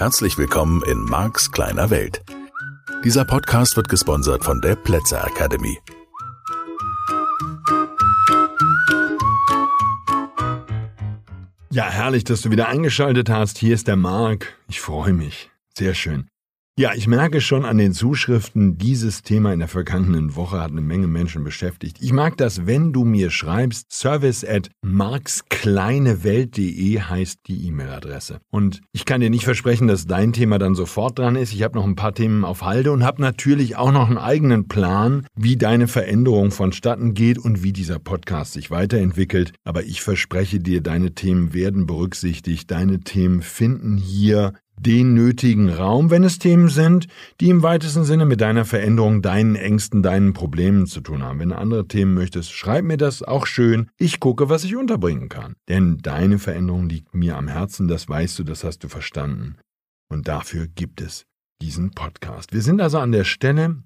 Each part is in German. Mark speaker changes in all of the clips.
Speaker 1: Herzlich willkommen in Marks kleiner Welt. Dieser Podcast wird gesponsert von der Plätzer Academy.
Speaker 2: Ja, herrlich, dass du wieder eingeschaltet hast. Hier ist der Mark. Ich freue mich. Sehr schön. Ja, ich merke schon an den Zuschriften, dieses Thema in der vergangenen Woche hat eine Menge Menschen beschäftigt. Ich mag das, wenn du mir schreibst, service at markskleinewelt.de heißt die E-Mail-Adresse. Und ich kann dir nicht versprechen, dass dein Thema dann sofort dran ist. Ich habe noch ein paar Themen auf Halde und habe natürlich auch noch einen eigenen Plan, wie deine Veränderung vonstatten geht und wie dieser Podcast sich weiterentwickelt. Aber ich verspreche dir, deine Themen werden berücksichtigt. Deine Themen finden hier den nötigen Raum, wenn es Themen sind, die im weitesten Sinne mit deiner Veränderung, deinen Ängsten, deinen Problemen zu tun haben. Wenn du andere Themen möchtest, schreib mir das auch schön. Ich gucke, was ich unterbringen kann. Denn deine Veränderung liegt mir am Herzen, das weißt du, das hast du verstanden. Und dafür gibt es diesen Podcast. Wir sind also an der Stelle,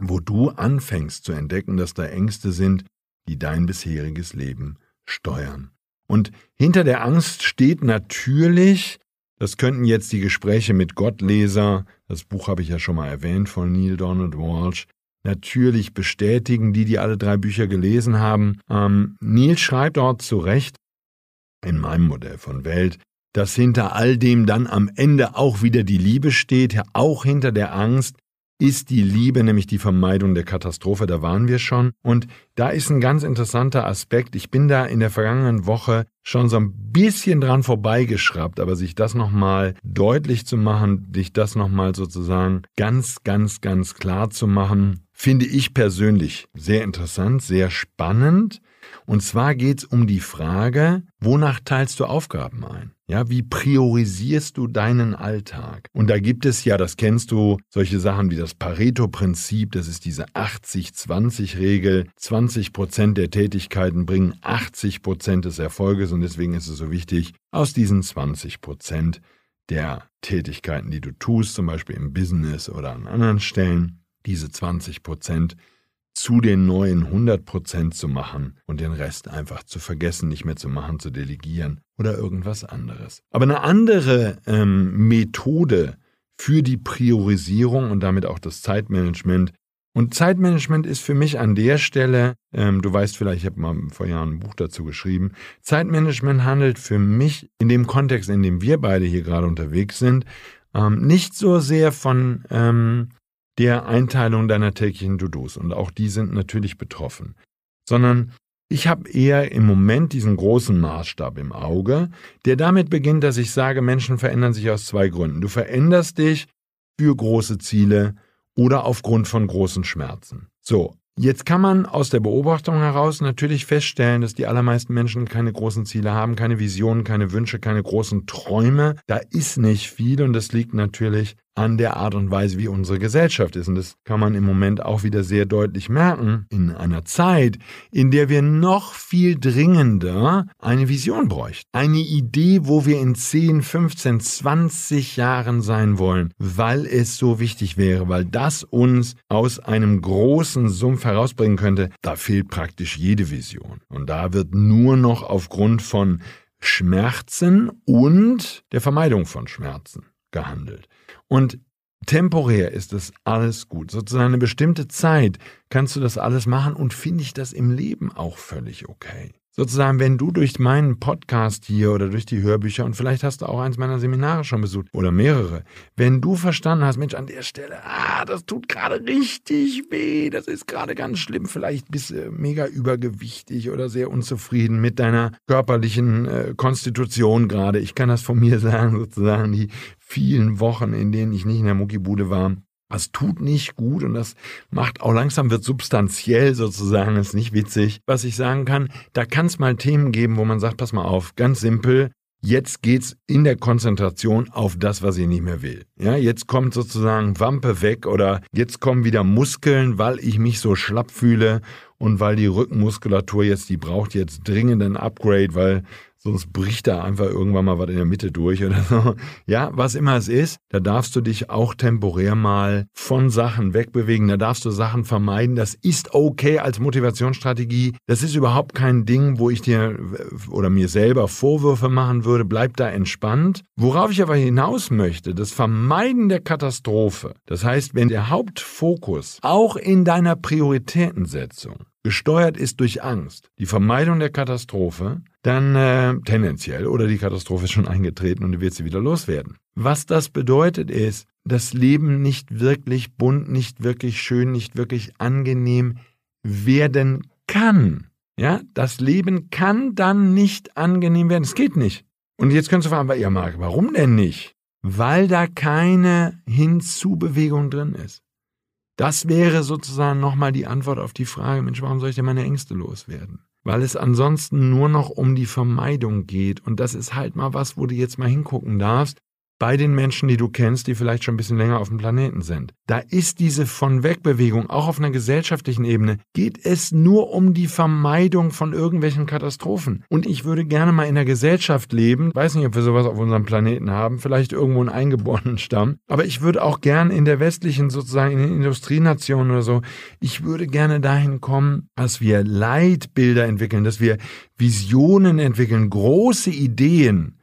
Speaker 2: wo du anfängst zu entdecken, dass da Ängste sind, die dein bisheriges Leben steuern. Und hinter der Angst steht natürlich das könnten jetzt die Gespräche mit Gottleser, das Buch habe ich ja schon mal erwähnt von Neil Donald Walsh, natürlich bestätigen, die, die alle drei Bücher gelesen haben. Ähm, Neil schreibt dort zu Recht, in meinem Modell von Welt, dass hinter all dem dann am Ende auch wieder die Liebe steht, auch hinter der Angst, ist die Liebe, nämlich die Vermeidung der Katastrophe, da waren wir schon. Und da ist ein ganz interessanter Aspekt. Ich bin da in der vergangenen Woche schon so ein bisschen dran vorbeigeschraubt, aber sich das nochmal deutlich zu machen, dich das nochmal sozusagen ganz, ganz, ganz klar zu machen, finde ich persönlich sehr interessant, sehr spannend. Und zwar geht es um die Frage, wonach teilst du Aufgaben ein? Ja, wie priorisierst du deinen Alltag? Und da gibt es ja, das kennst du, solche Sachen wie das Pareto-Prinzip, das ist diese 80-20-Regel. 20 Prozent der Tätigkeiten bringen 80 Prozent des Erfolges und deswegen ist es so wichtig, aus diesen 20 Prozent der Tätigkeiten, die du tust, zum Beispiel im Business oder an anderen Stellen, diese 20 Prozent zu den neuen 100% zu machen und den Rest einfach zu vergessen, nicht mehr zu machen, zu delegieren oder irgendwas anderes. Aber eine andere ähm, Methode für die Priorisierung und damit auch das Zeitmanagement. Und Zeitmanagement ist für mich an der Stelle, ähm, du weißt vielleicht, ich habe mal vor Jahren ein Buch dazu geschrieben, Zeitmanagement handelt für mich in dem Kontext, in dem wir beide hier gerade unterwegs sind, ähm, nicht so sehr von ähm, der Einteilung deiner täglichen To-Dos. Und auch die sind natürlich betroffen. Sondern ich habe eher im Moment diesen großen Maßstab im Auge, der damit beginnt, dass ich sage, Menschen verändern sich aus zwei Gründen. Du veränderst dich für große Ziele oder aufgrund von großen Schmerzen. So, Jetzt kann man aus der Beobachtung heraus natürlich feststellen, dass die allermeisten Menschen keine großen Ziele haben, keine Visionen, keine Wünsche, keine großen Träume. Da ist nicht viel und das liegt natürlich an der Art und Weise, wie unsere Gesellschaft ist. Und das kann man im Moment auch wieder sehr deutlich merken, in einer Zeit, in der wir noch viel dringender eine Vision bräuchten. Eine Idee, wo wir in 10, 15, 20 Jahren sein wollen, weil es so wichtig wäre, weil das uns aus einem großen Sumpf herausbringen könnte. Da fehlt praktisch jede Vision. Und da wird nur noch aufgrund von Schmerzen und der Vermeidung von Schmerzen gehandelt. Und temporär ist das alles gut. Sozusagen eine bestimmte Zeit kannst du das alles machen und finde ich das im Leben auch völlig okay sozusagen, wenn du durch meinen Podcast hier oder durch die Hörbücher und vielleicht hast du auch eins meiner Seminare schon besucht oder mehrere, wenn du verstanden hast, Mensch, an der Stelle, ah, das tut gerade richtig weh, das ist gerade ganz schlimm, vielleicht bist du mega übergewichtig oder sehr unzufrieden mit deiner körperlichen äh, Konstitution gerade. Ich kann das von mir sagen, sozusagen, die vielen Wochen, in denen ich nicht in der Muckibude war, das tut nicht gut und das macht auch langsam wird substanziell sozusagen, ist nicht witzig. Was ich sagen kann, da kann es mal Themen geben, wo man sagt, pass mal auf, ganz simpel, jetzt geht's in der Konzentration auf das, was ich nicht mehr will. Ja, jetzt kommt sozusagen Wampe weg oder jetzt kommen wieder Muskeln, weil ich mich so schlapp fühle und weil die Rückenmuskulatur jetzt, die braucht jetzt dringend ein Upgrade, weil sonst bricht da einfach irgendwann mal was in der Mitte durch oder so. Ja, was immer es ist, da darfst du dich auch temporär mal von Sachen wegbewegen, da darfst du Sachen vermeiden. Das ist okay als Motivationsstrategie. Das ist überhaupt kein Ding, wo ich dir oder mir selber Vorwürfe machen würde. Bleib da entspannt. Worauf ich aber hinaus möchte, das Vermeiden der Katastrophe. Das heißt, wenn der Hauptfokus auch in deiner Prioritätensetzung gesteuert ist durch Angst, die Vermeidung der Katastrophe, dann äh, tendenziell oder die Katastrophe ist schon eingetreten und du wirst sie wieder loswerden. Was das bedeutet ist, das Leben nicht wirklich bunt, nicht wirklich schön, nicht wirklich angenehm werden kann. Ja, das Leben kann dann nicht angenehm werden. Es geht nicht. Und jetzt könntest du fragen, ja, Marc, warum denn nicht? Weil da keine Hinzubewegung drin ist. Das wäre sozusagen nochmal die Antwort auf die Frage, Mensch, warum soll ich denn meine Ängste loswerden? Weil es ansonsten nur noch um die Vermeidung geht. Und das ist halt mal was, wo du jetzt mal hingucken darfst bei den Menschen, die du kennst, die vielleicht schon ein bisschen länger auf dem Planeten sind. Da ist diese von Wegbewegung, auch auf einer gesellschaftlichen Ebene, geht es nur um die Vermeidung von irgendwelchen Katastrophen. Und ich würde gerne mal in einer Gesellschaft leben, weiß nicht, ob wir sowas auf unserem Planeten haben, vielleicht irgendwo einen eingeborenen Stamm, aber ich würde auch gern in der westlichen, sozusagen in den Industrienationen oder so, ich würde gerne dahin kommen, dass wir Leitbilder entwickeln, dass wir Visionen entwickeln, große Ideen,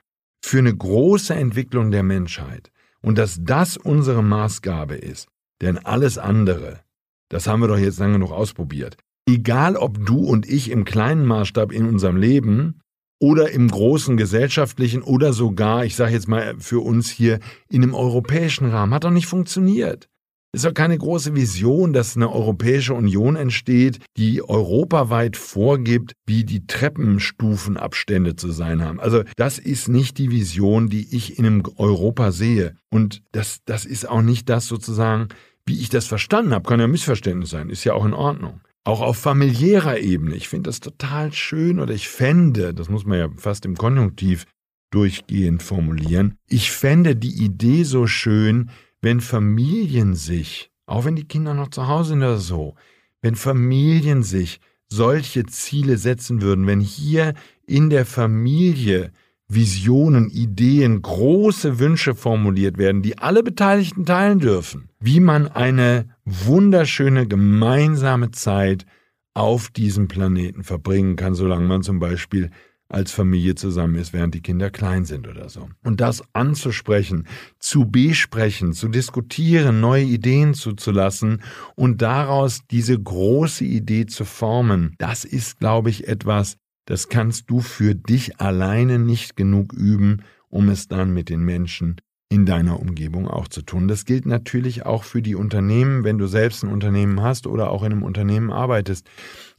Speaker 2: für eine große Entwicklung der Menschheit und dass das unsere Maßgabe ist. Denn alles andere, das haben wir doch jetzt lange genug ausprobiert. Egal ob du und ich im kleinen Maßstab in unserem Leben oder im großen gesellschaftlichen oder sogar, ich sage jetzt mal für uns hier in einem europäischen Rahmen, hat doch nicht funktioniert. Es ist doch keine große Vision, dass eine Europäische Union entsteht, die europaweit vorgibt, wie die Treppenstufenabstände zu sein haben. Also das ist nicht die Vision, die ich in einem Europa sehe. Und das, das ist auch nicht das sozusagen, wie ich das verstanden habe. Kann ja Missverständnis sein, ist ja auch in Ordnung. Auch auf familiärer Ebene. Ich finde das total schön oder ich fände, das muss man ja fast im Konjunktiv durchgehend formulieren, ich fände die Idee so schön, wenn Familien sich, auch wenn die Kinder noch zu Hause sind oder so, wenn Familien sich solche Ziele setzen würden, wenn hier in der Familie Visionen, Ideen, große Wünsche formuliert werden, die alle Beteiligten teilen dürfen, wie man eine wunderschöne gemeinsame Zeit auf diesem Planeten verbringen kann, solange man zum Beispiel als Familie zusammen ist, während die Kinder klein sind oder so. Und das anzusprechen, zu besprechen, zu diskutieren, neue Ideen zuzulassen und daraus diese große Idee zu formen, das ist, glaube ich, etwas, das kannst du für dich alleine nicht genug üben, um es dann mit den Menschen in deiner Umgebung auch zu tun. Das gilt natürlich auch für die Unternehmen, wenn du selbst ein Unternehmen hast oder auch in einem Unternehmen arbeitest.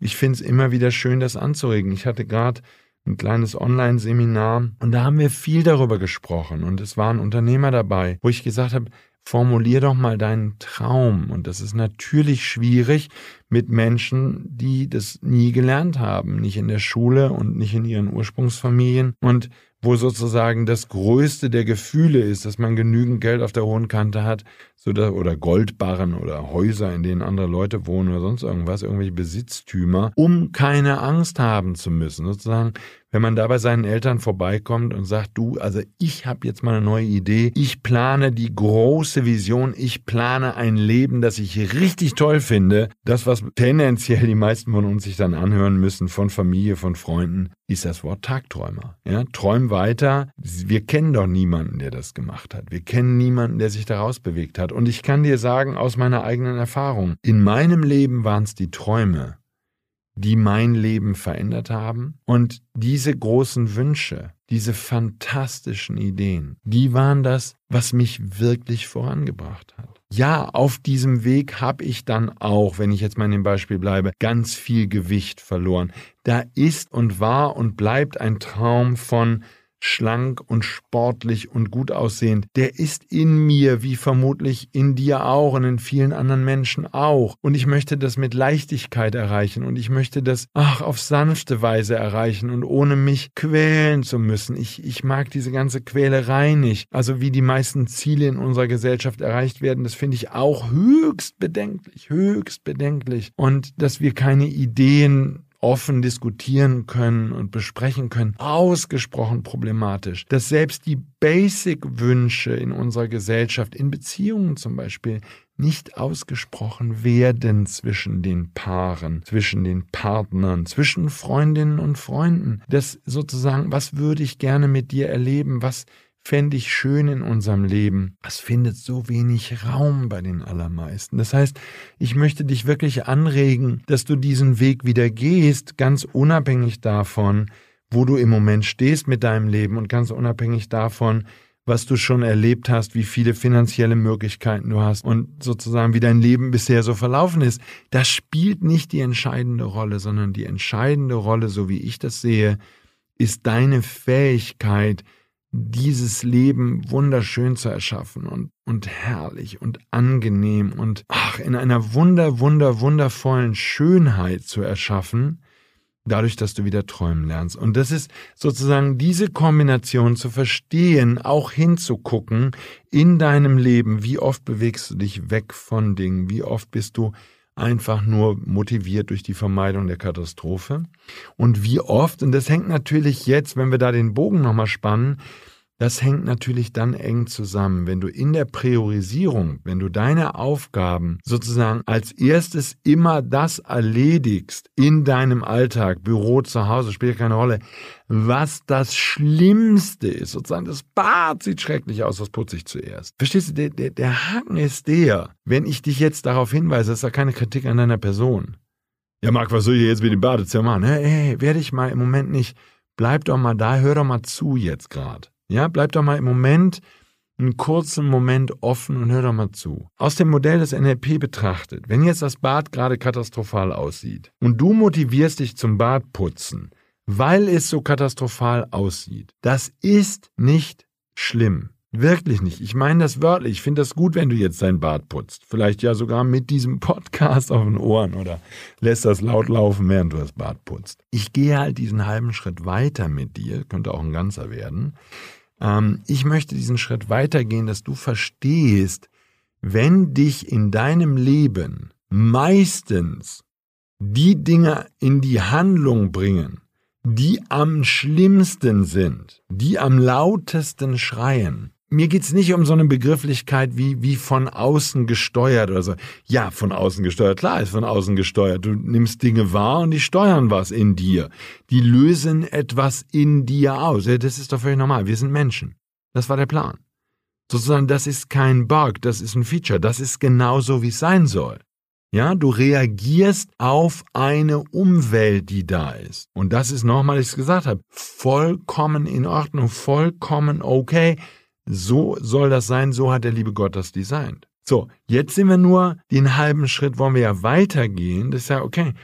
Speaker 2: Ich finde es immer wieder schön, das anzuregen. Ich hatte gerade ein kleines Online-Seminar. Und da haben wir viel darüber gesprochen. Und es waren Unternehmer dabei, wo ich gesagt habe, formulier doch mal deinen Traum. Und das ist natürlich schwierig mit Menschen, die das nie gelernt haben, nicht in der Schule und nicht in ihren Ursprungsfamilien. Und wo sozusagen das größte der Gefühle ist, dass man genügend Geld auf der hohen Kante hat, so oder Goldbarren oder Häuser, in denen andere Leute wohnen oder sonst irgendwas, irgendwelche Besitztümer, um keine Angst haben zu müssen. Sozusagen, wenn man da bei seinen Eltern vorbeikommt und sagt, du, also ich habe jetzt mal eine neue Idee, ich plane die große Vision, ich plane ein Leben, das ich richtig toll finde. Das, was tendenziell die meisten von uns sich dann anhören müssen von Familie, von Freunden, ist das Wort Tagträumer. Ja, träum weiter. Wir kennen doch niemanden, der das gemacht hat. Wir kennen niemanden, der sich daraus bewegt hat. Und ich kann dir sagen, aus meiner eigenen Erfahrung, in meinem Leben waren es die Träume, die mein Leben verändert haben. Und diese großen Wünsche, diese fantastischen Ideen, die waren das, was mich wirklich vorangebracht hat. Ja, auf diesem Weg habe ich dann auch, wenn ich jetzt mal in dem Beispiel bleibe, ganz viel Gewicht verloren. Da ist und war und bleibt ein Traum von schlank und sportlich und gut aussehend, der ist in mir, wie vermutlich in dir auch und in vielen anderen Menschen auch. Und ich möchte das mit Leichtigkeit erreichen und ich möchte das, ach, auf sanfte Weise erreichen und ohne mich quälen zu müssen. Ich, ich mag diese ganze Quälerei nicht. Also wie die meisten Ziele in unserer Gesellschaft erreicht werden, das finde ich auch höchst bedenklich, höchst bedenklich. Und dass wir keine Ideen offen diskutieren können und besprechen können, ausgesprochen problematisch. Dass selbst die Basic-Wünsche in unserer Gesellschaft, in Beziehungen zum Beispiel, nicht ausgesprochen werden zwischen den Paaren, zwischen den Partnern, zwischen Freundinnen und Freunden. Das sozusagen, was würde ich gerne mit dir erleben, was fände ich schön in unserem Leben. Es findet so wenig Raum bei den allermeisten. Das heißt, ich möchte dich wirklich anregen, dass du diesen Weg wieder gehst, ganz unabhängig davon, wo du im Moment stehst mit deinem Leben und ganz unabhängig davon, was du schon erlebt hast, wie viele finanzielle Möglichkeiten du hast und sozusagen wie dein Leben bisher so verlaufen ist. Das spielt nicht die entscheidende Rolle, sondern die entscheidende Rolle, so wie ich das sehe, ist deine Fähigkeit, dieses Leben wunderschön zu erschaffen und, und herrlich und angenehm und ach, in einer wunder, wunder, wundervollen Schönheit zu erschaffen, dadurch, dass du wieder träumen lernst. Und das ist sozusagen diese Kombination zu verstehen, auch hinzugucken in deinem Leben, wie oft bewegst du dich weg von Dingen, wie oft bist du einfach nur motiviert durch die Vermeidung der Katastrophe. Und wie oft, und das hängt natürlich jetzt, wenn wir da den Bogen nochmal spannen, das hängt natürlich dann eng zusammen, wenn du in der Priorisierung, wenn du deine Aufgaben sozusagen als erstes immer das erledigst in deinem Alltag, Büro, zu Hause, spielt keine Rolle, was das Schlimmste ist, sozusagen das Bad sieht schrecklich aus, was putze ich zuerst. Verstehst du, der, der, der Haken ist der, wenn ich dich jetzt darauf hinweise, das ist ja keine Kritik an deiner Person. Ja, Marc, was soll ich jetzt mit dem Badezimmer machen? Hey, hey, werde ich mal im Moment nicht. Bleib doch mal da, hör doch mal zu jetzt gerade. Ja, bleib doch mal im Moment einen kurzen Moment offen und hör doch mal zu. Aus dem Modell des NLP betrachtet, wenn jetzt das Bad gerade katastrophal aussieht und du motivierst dich zum Badputzen, weil es so katastrophal aussieht, das ist nicht schlimm. Wirklich nicht. Ich meine das wörtlich. Ich finde das gut, wenn du jetzt dein Bad putzt. Vielleicht ja sogar mit diesem Podcast auf den Ohren oder lässt das laut laufen, während du das Bad putzt. Ich gehe halt diesen halben Schritt weiter mit dir, könnte auch ein ganzer werden. Ähm, ich möchte diesen Schritt weitergehen, dass du verstehst, wenn dich in deinem Leben meistens die Dinge in die Handlung bringen, die am schlimmsten sind, die am lautesten schreien, mir geht's nicht um so eine Begrifflichkeit wie, wie von außen gesteuert oder so. Ja, von außen gesteuert, klar ist von außen gesteuert. Du nimmst Dinge wahr und die steuern was in dir. Die lösen etwas in dir aus. Ja, das ist doch völlig normal. Wir sind Menschen. Das war der Plan. Sozusagen, das ist kein Bug, das ist ein Feature. Das ist genauso, wie es sein soll. Ja, du reagierst auf eine Umwelt, die da ist. Und das ist nochmal, ich es gesagt habe, vollkommen in Ordnung, vollkommen okay so soll das sein, so hat der liebe Gott das designt. So, jetzt sind wir nur den halben Schritt, wollen wir ja weitergehen. Das ist ja okay.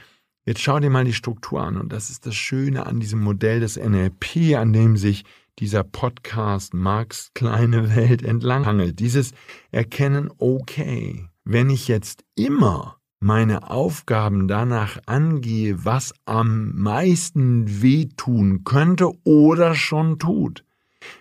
Speaker 2: Jetzt schau dir mal die Struktur an. Und das ist das Schöne an diesem Modell des NLP, an dem sich dieser Podcast Marx kleine Welt entlanghangelt. Dieses Erkennen, okay, wenn ich jetzt immer meine Aufgaben danach angehe, was am meisten wehtun könnte oder schon tut,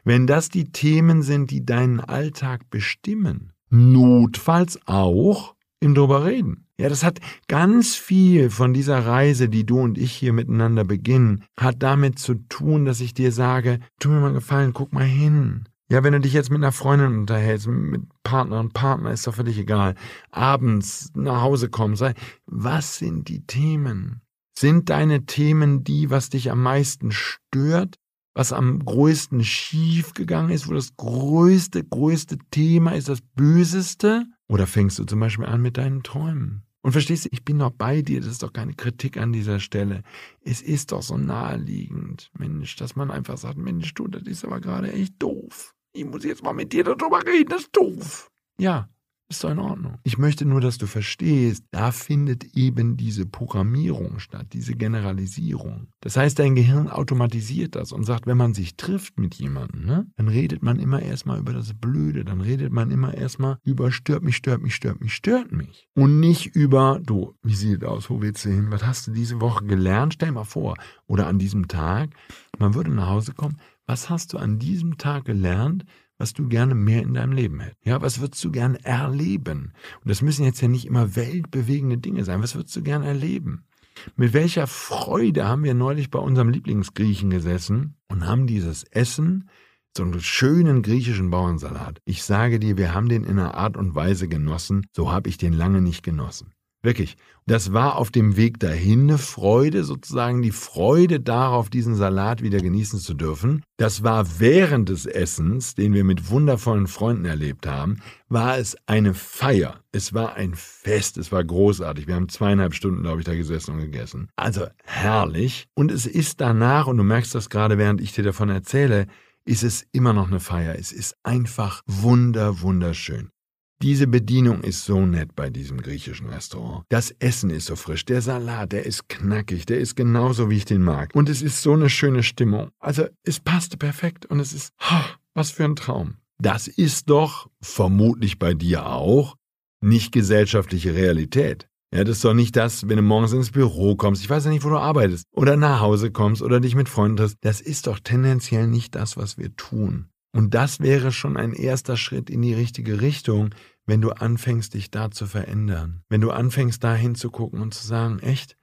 Speaker 2: wenn das die Themen sind, die deinen Alltag bestimmen, notfalls auch im drüber reden. Ja, das hat ganz viel von dieser Reise, die du und ich hier miteinander beginnen, hat damit zu tun, dass ich dir sage, tu mir mal gefallen, guck mal hin. Ja, wenn du dich jetzt mit einer Freundin unterhältst, mit Partner und Partner, ist doch völlig egal. Abends nach Hause kommst, was sind die Themen? Sind deine Themen die, was dich am meisten stört? Was am größten schief gegangen ist, wo das größte, größte Thema ist, das Böseste? Oder fängst du zum Beispiel an mit deinen Träumen? Und verstehst du, ich bin noch bei dir, das ist doch keine Kritik an dieser Stelle. Es ist doch so naheliegend, Mensch, dass man einfach sagt, Mensch, du, das ist aber gerade echt doof. Ich muss jetzt mal mit dir darüber reden, das ist doof. Ja, Ist doch in Ordnung. Ich möchte nur, dass du verstehst, da findet eben diese Programmierung statt, diese Generalisierung. Das heißt, dein Gehirn automatisiert das und sagt, wenn man sich trifft mit jemandem, ne, dann redet man immer erstmal über das Blöde, dann redet man immer erstmal über stört mich, stört mich, stört mich, stört mich. Und nicht über, du, wie sieht es aus, wo willst du hin, was hast du diese Woche gelernt? Stell mal vor, oder an diesem Tag, man würde nach Hause kommen, was hast du an diesem Tag gelernt, was du gerne mehr in deinem Leben hättest? Ja, was würdest du gerne erleben? Und das müssen jetzt ja nicht immer weltbewegende Dinge sein. Was würdest du gerne erleben? Mit welcher Freude haben wir neulich bei unserem Lieblingsgriechen gesessen und haben dieses Essen, so einen schönen griechischen Bauernsalat. Ich sage dir, wir haben den in einer Art und Weise genossen, so habe ich den lange nicht genossen. Wirklich. Das war auf dem Weg dahin eine Freude, sozusagen die Freude darauf, diesen Salat wieder genießen zu dürfen. Das war während des Essens, den wir mit wundervollen Freunden erlebt haben, war es eine Feier. Es war ein Fest. Es war großartig. Wir haben zweieinhalb Stunden, glaube ich, da gesessen und gegessen. Also herrlich. Und es ist danach, und du merkst das gerade, während ich dir davon erzähle, ist es immer noch eine Feier. Es ist einfach wunder, wunderschön. Diese Bedienung ist so nett bei diesem griechischen Restaurant. Das Essen ist so frisch, der Salat, der ist knackig, der ist genauso, wie ich den mag. Und es ist so eine schöne Stimmung. Also es passte perfekt und es ist, oh, was für ein Traum. Das ist doch, vermutlich bei dir auch, nicht gesellschaftliche Realität. Ja, das ist doch nicht das, wenn du morgens ins Büro kommst, ich weiß ja nicht, wo du arbeitest, oder nach Hause kommst oder dich mit Freunden triffst. Das ist doch tendenziell nicht das, was wir tun. Und das wäre schon ein erster Schritt in die richtige Richtung, wenn du anfängst, dich da zu verändern, wenn du anfängst, da hinzugucken und zu sagen, echt,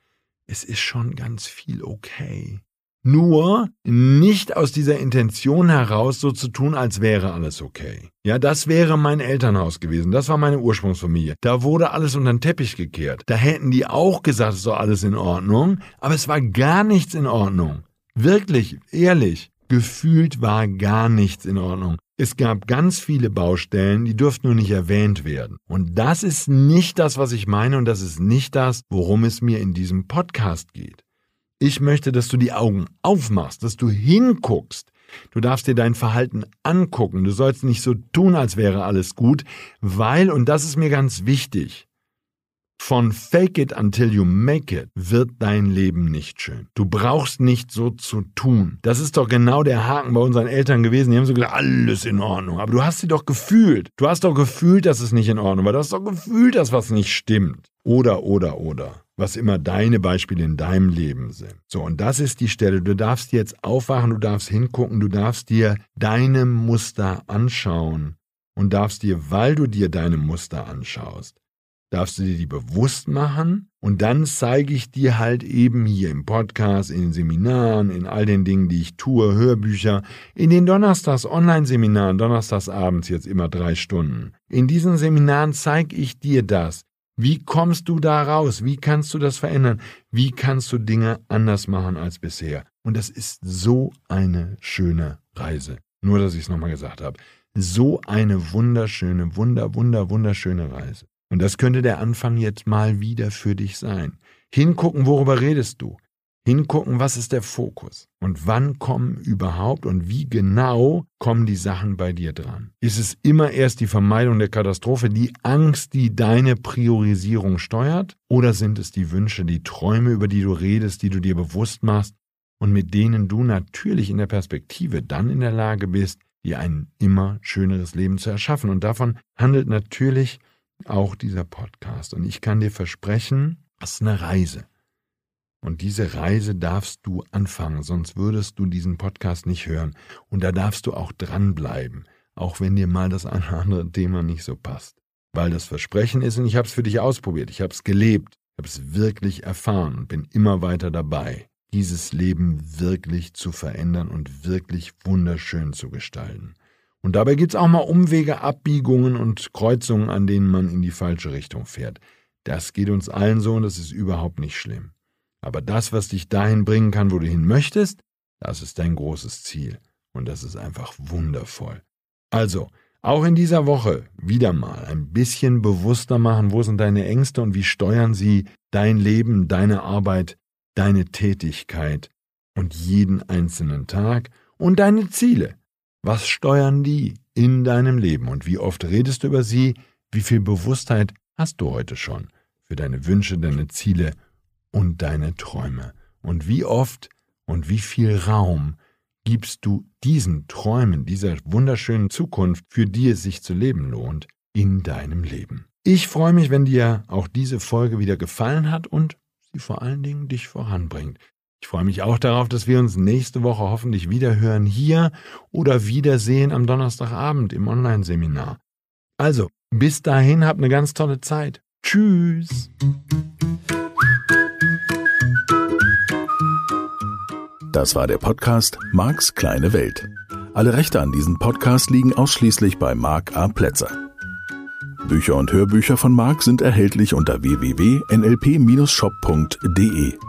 Speaker 2: es ist schon ganz viel okay. Nur nicht aus dieser Intention heraus so zu tun, als wäre alles okay. Ja, das wäre mein Elternhaus gewesen. Das war meine Ursprungsfamilie. Da wurde alles unter den Teppich gekehrt. Da hätten die auch gesagt, es ist doch alles in Ordnung. Aber es war gar nichts in Ordnung. Wirklich, ehrlich. Gefühlt war gar nichts in Ordnung. Es gab ganz viele Baustellen, die dürften nur nicht erwähnt werden. Und das ist nicht das, was ich meine und das ist nicht das, worum es mir in diesem Podcast geht. Ich möchte, dass du die Augen aufmachst, dass du hinguckst. Du darfst dir dein Verhalten angucken. Du sollst nicht so tun, als wäre alles gut, weil, und das ist mir ganz wichtig, von Fake it until you make it wird dein Leben nicht schön. Du brauchst nicht so zu tun. Das ist doch genau der Haken bei unseren Eltern gewesen. Die haben so gesagt, alles in Ordnung. Aber du hast sie doch gefühlt. Du hast doch gefühlt, dass es nicht in Ordnung war. Du hast doch gefühlt, dass was nicht stimmt. Oder, oder, oder. Was immer deine Beispiele in deinem Leben sind. So, und das ist die Stelle. Du darfst jetzt aufwachen, du darfst hingucken, du darfst dir deine Muster anschauen und darfst dir, weil du dir deine Muster anschaust, darfst du dir die bewusst machen und dann zeige ich dir halt eben hier im Podcast, in den Seminaren, in all den Dingen, die ich tue, Hörbücher, in den Donnerstags Online-Seminaren, Donnerstags abends jetzt immer drei Stunden. In diesen Seminaren zeige ich dir das. Wie kommst du da raus? Wie kannst du das verändern? Wie kannst du Dinge anders machen als bisher? Und das ist so eine schöne Reise. Nur, dass ich es nochmal gesagt habe. So eine wunderschöne, wunder, wunder, wunderschöne Reise. Und das könnte der Anfang jetzt mal wieder für dich sein. Hingucken, worüber redest du? Hingucken, was ist der Fokus? Und wann kommen überhaupt und wie genau kommen die Sachen bei dir dran? Ist es immer erst die Vermeidung der Katastrophe, die Angst, die deine Priorisierung steuert? Oder sind es die Wünsche, die Träume, über die du redest, die du dir bewusst machst und mit denen du natürlich in der Perspektive dann in der Lage bist, dir ein immer schöneres Leben zu erschaffen? Und davon handelt natürlich auch dieser Podcast. Und ich kann dir versprechen, das ist eine Reise. Und diese Reise darfst du anfangen, sonst würdest du diesen Podcast nicht hören. Und da darfst du auch dranbleiben, auch wenn dir mal das eine oder andere Thema nicht so passt. Weil das Versprechen ist, und ich habe es für dich ausprobiert, ich habe es gelebt, ich habe es wirklich erfahren und bin immer weiter dabei, dieses Leben wirklich zu verändern und wirklich wunderschön zu gestalten. Und dabei gibt es auch mal Umwege, Abbiegungen und Kreuzungen, an denen man in die falsche Richtung fährt. Das geht uns allen so und das ist überhaupt nicht schlimm. Aber das, was dich dahin bringen kann, wo du hin möchtest, das ist dein großes Ziel. Und das ist einfach wundervoll. Also, auch in dieser Woche wieder mal ein bisschen bewusster machen, wo sind deine Ängste und wie steuern sie dein Leben, deine Arbeit, deine Tätigkeit und jeden einzelnen Tag und deine Ziele. Was steuern die in deinem Leben und wie oft redest du über sie? Wie viel Bewusstheit hast du heute schon für deine Wünsche, deine Ziele und deine Träume? Und wie oft und wie viel Raum gibst du diesen Träumen, dieser wunderschönen Zukunft, für die es sich zu leben lohnt, in deinem Leben? Ich freue mich, wenn dir auch diese Folge wieder gefallen hat und sie vor allen Dingen dich voranbringt. Ich freue mich auch darauf, dass wir uns nächste Woche hoffentlich wieder hören hier oder wiedersehen am Donnerstagabend im Online-Seminar. Also, bis dahin habt eine ganz tolle Zeit. Tschüss.
Speaker 1: Das war der Podcast Marks kleine Welt. Alle Rechte an diesem Podcast liegen ausschließlich bei Mark A. Plätzer. Bücher und Hörbücher von Mark sind erhältlich unter www.nlp-shop.de.